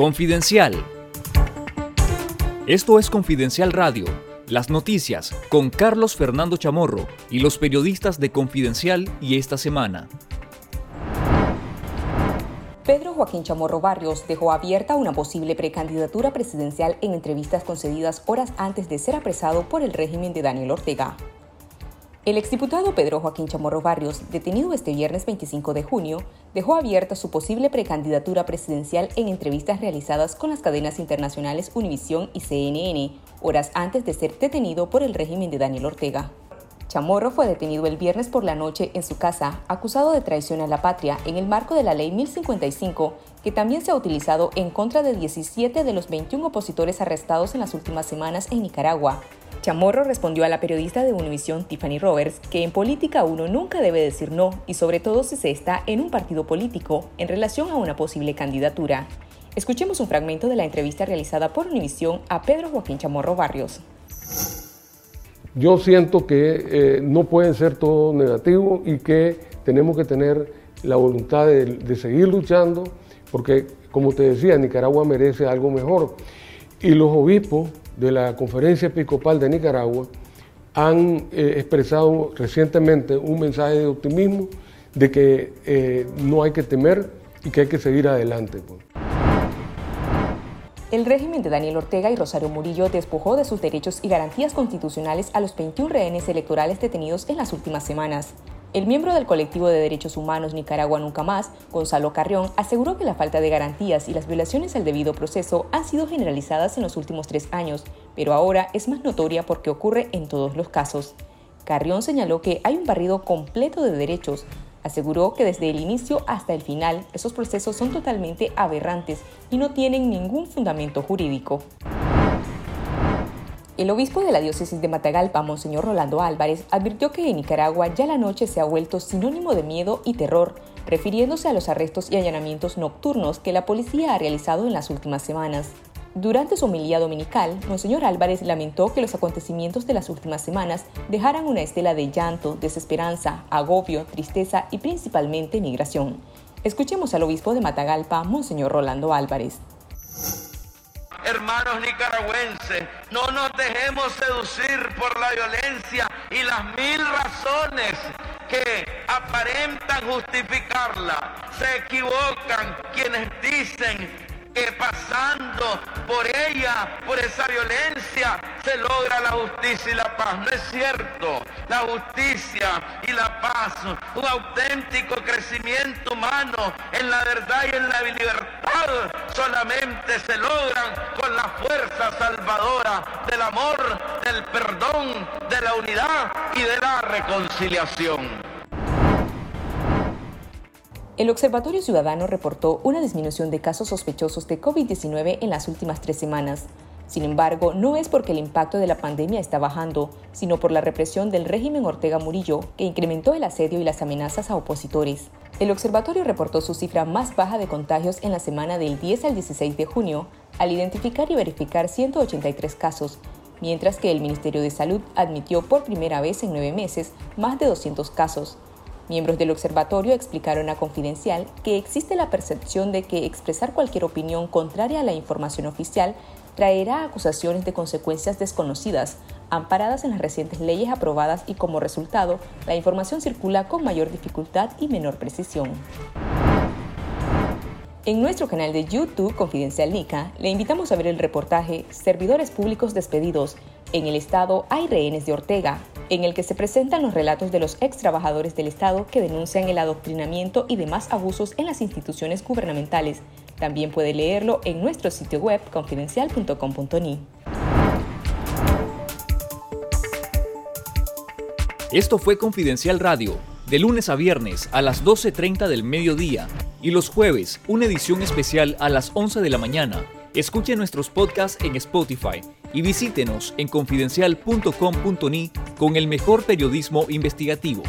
Confidencial. Esto es Confidencial Radio, las noticias con Carlos Fernando Chamorro y los periodistas de Confidencial y esta semana. Pedro Joaquín Chamorro Barrios dejó abierta una posible precandidatura presidencial en entrevistas concedidas horas antes de ser apresado por el régimen de Daniel Ortega. El exdiputado Pedro Joaquín Chamorro Barrios, detenido este viernes 25 de junio, dejó abierta su posible precandidatura presidencial en entrevistas realizadas con las cadenas internacionales Univisión y CNN, horas antes de ser detenido por el régimen de Daniel Ortega. Chamorro fue detenido el viernes por la noche en su casa, acusado de traición a la patria en el marco de la Ley 1055, que también se ha utilizado en contra de 17 de los 21 opositores arrestados en las últimas semanas en Nicaragua, Chamorro respondió a la periodista de Univision Tiffany Roberts que en política uno nunca debe decir no y sobre todo si se está en un partido político en relación a una posible candidatura. Escuchemos un fragmento de la entrevista realizada por Univision a Pedro Joaquín Chamorro Barrios. Yo siento que eh, no pueden ser todo negativo y que tenemos que tener la voluntad de seguir luchando porque, como te decía, Nicaragua merece algo mejor. Y los obispos de la Conferencia Episcopal de Nicaragua han eh, expresado recientemente un mensaje de optimismo de que eh, no hay que temer y que hay que seguir adelante. Pues. El régimen de Daniel Ortega y Rosario Murillo despojó de sus derechos y garantías constitucionales a los 21 rehenes electorales detenidos en las últimas semanas. El miembro del colectivo de derechos humanos Nicaragua Nunca Más, Gonzalo Carrión, aseguró que la falta de garantías y las violaciones al debido proceso han sido generalizadas en los últimos tres años, pero ahora es más notoria porque ocurre en todos los casos. Carrión señaló que hay un barrido completo de derechos. Aseguró que desde el inicio hasta el final esos procesos son totalmente aberrantes y no tienen ningún fundamento jurídico. El obispo de la diócesis de Matagalpa, Monseñor Rolando Álvarez, advirtió que en Nicaragua ya la noche se ha vuelto sinónimo de miedo y terror, refiriéndose a los arrestos y allanamientos nocturnos que la policía ha realizado en las últimas semanas. Durante su homilía dominical, Monseñor Álvarez lamentó que los acontecimientos de las últimas semanas dejaran una estela de llanto, desesperanza, agobio, tristeza y principalmente migración. Escuchemos al obispo de Matagalpa, Monseñor Rolando Álvarez hermanos nicaragüenses, no nos dejemos seducir por la violencia y las mil razones que aparentan justificarla. Se equivocan quienes dicen que pasando por ella, por esa violencia, se logra la justicia y la paz. No es cierto. La justicia y la paz, un auténtico crecimiento humano en la verdad y en la libertad, solamente se logran con la fuerza salvadora del amor, del perdón, de la unidad y de la reconciliación. El Observatorio Ciudadano reportó una disminución de casos sospechosos de COVID-19 en las últimas tres semanas. Sin embargo, no es porque el impacto de la pandemia está bajando, sino por la represión del régimen Ortega Murillo, que incrementó el asedio y las amenazas a opositores. El observatorio reportó su cifra más baja de contagios en la semana del 10 al 16 de junio, al identificar y verificar 183 casos, mientras que el Ministerio de Salud admitió por primera vez en nueve meses más de 200 casos. Miembros del observatorio explicaron a Confidencial que existe la percepción de que expresar cualquier opinión contraria a la información oficial traerá acusaciones de consecuencias desconocidas, amparadas en las recientes leyes aprobadas y como resultado, la información circula con mayor dificultad y menor precisión. En nuestro canal de YouTube Confidencial Nica, le invitamos a ver el reportaje Servidores Públicos Despedidos. En el Estado hay rehenes de Ortega, en el que se presentan los relatos de los ex trabajadores del Estado que denuncian el adoctrinamiento y demás abusos en las instituciones gubernamentales. También puede leerlo en nuestro sitio web confidencial.com.ni. Esto fue Confidencial Radio, de lunes a viernes a las 12.30 del mediodía y los jueves una edición especial a las 11 de la mañana. Escuche nuestros podcasts en Spotify y visítenos en confidencial.com.ni con el mejor periodismo investigativo.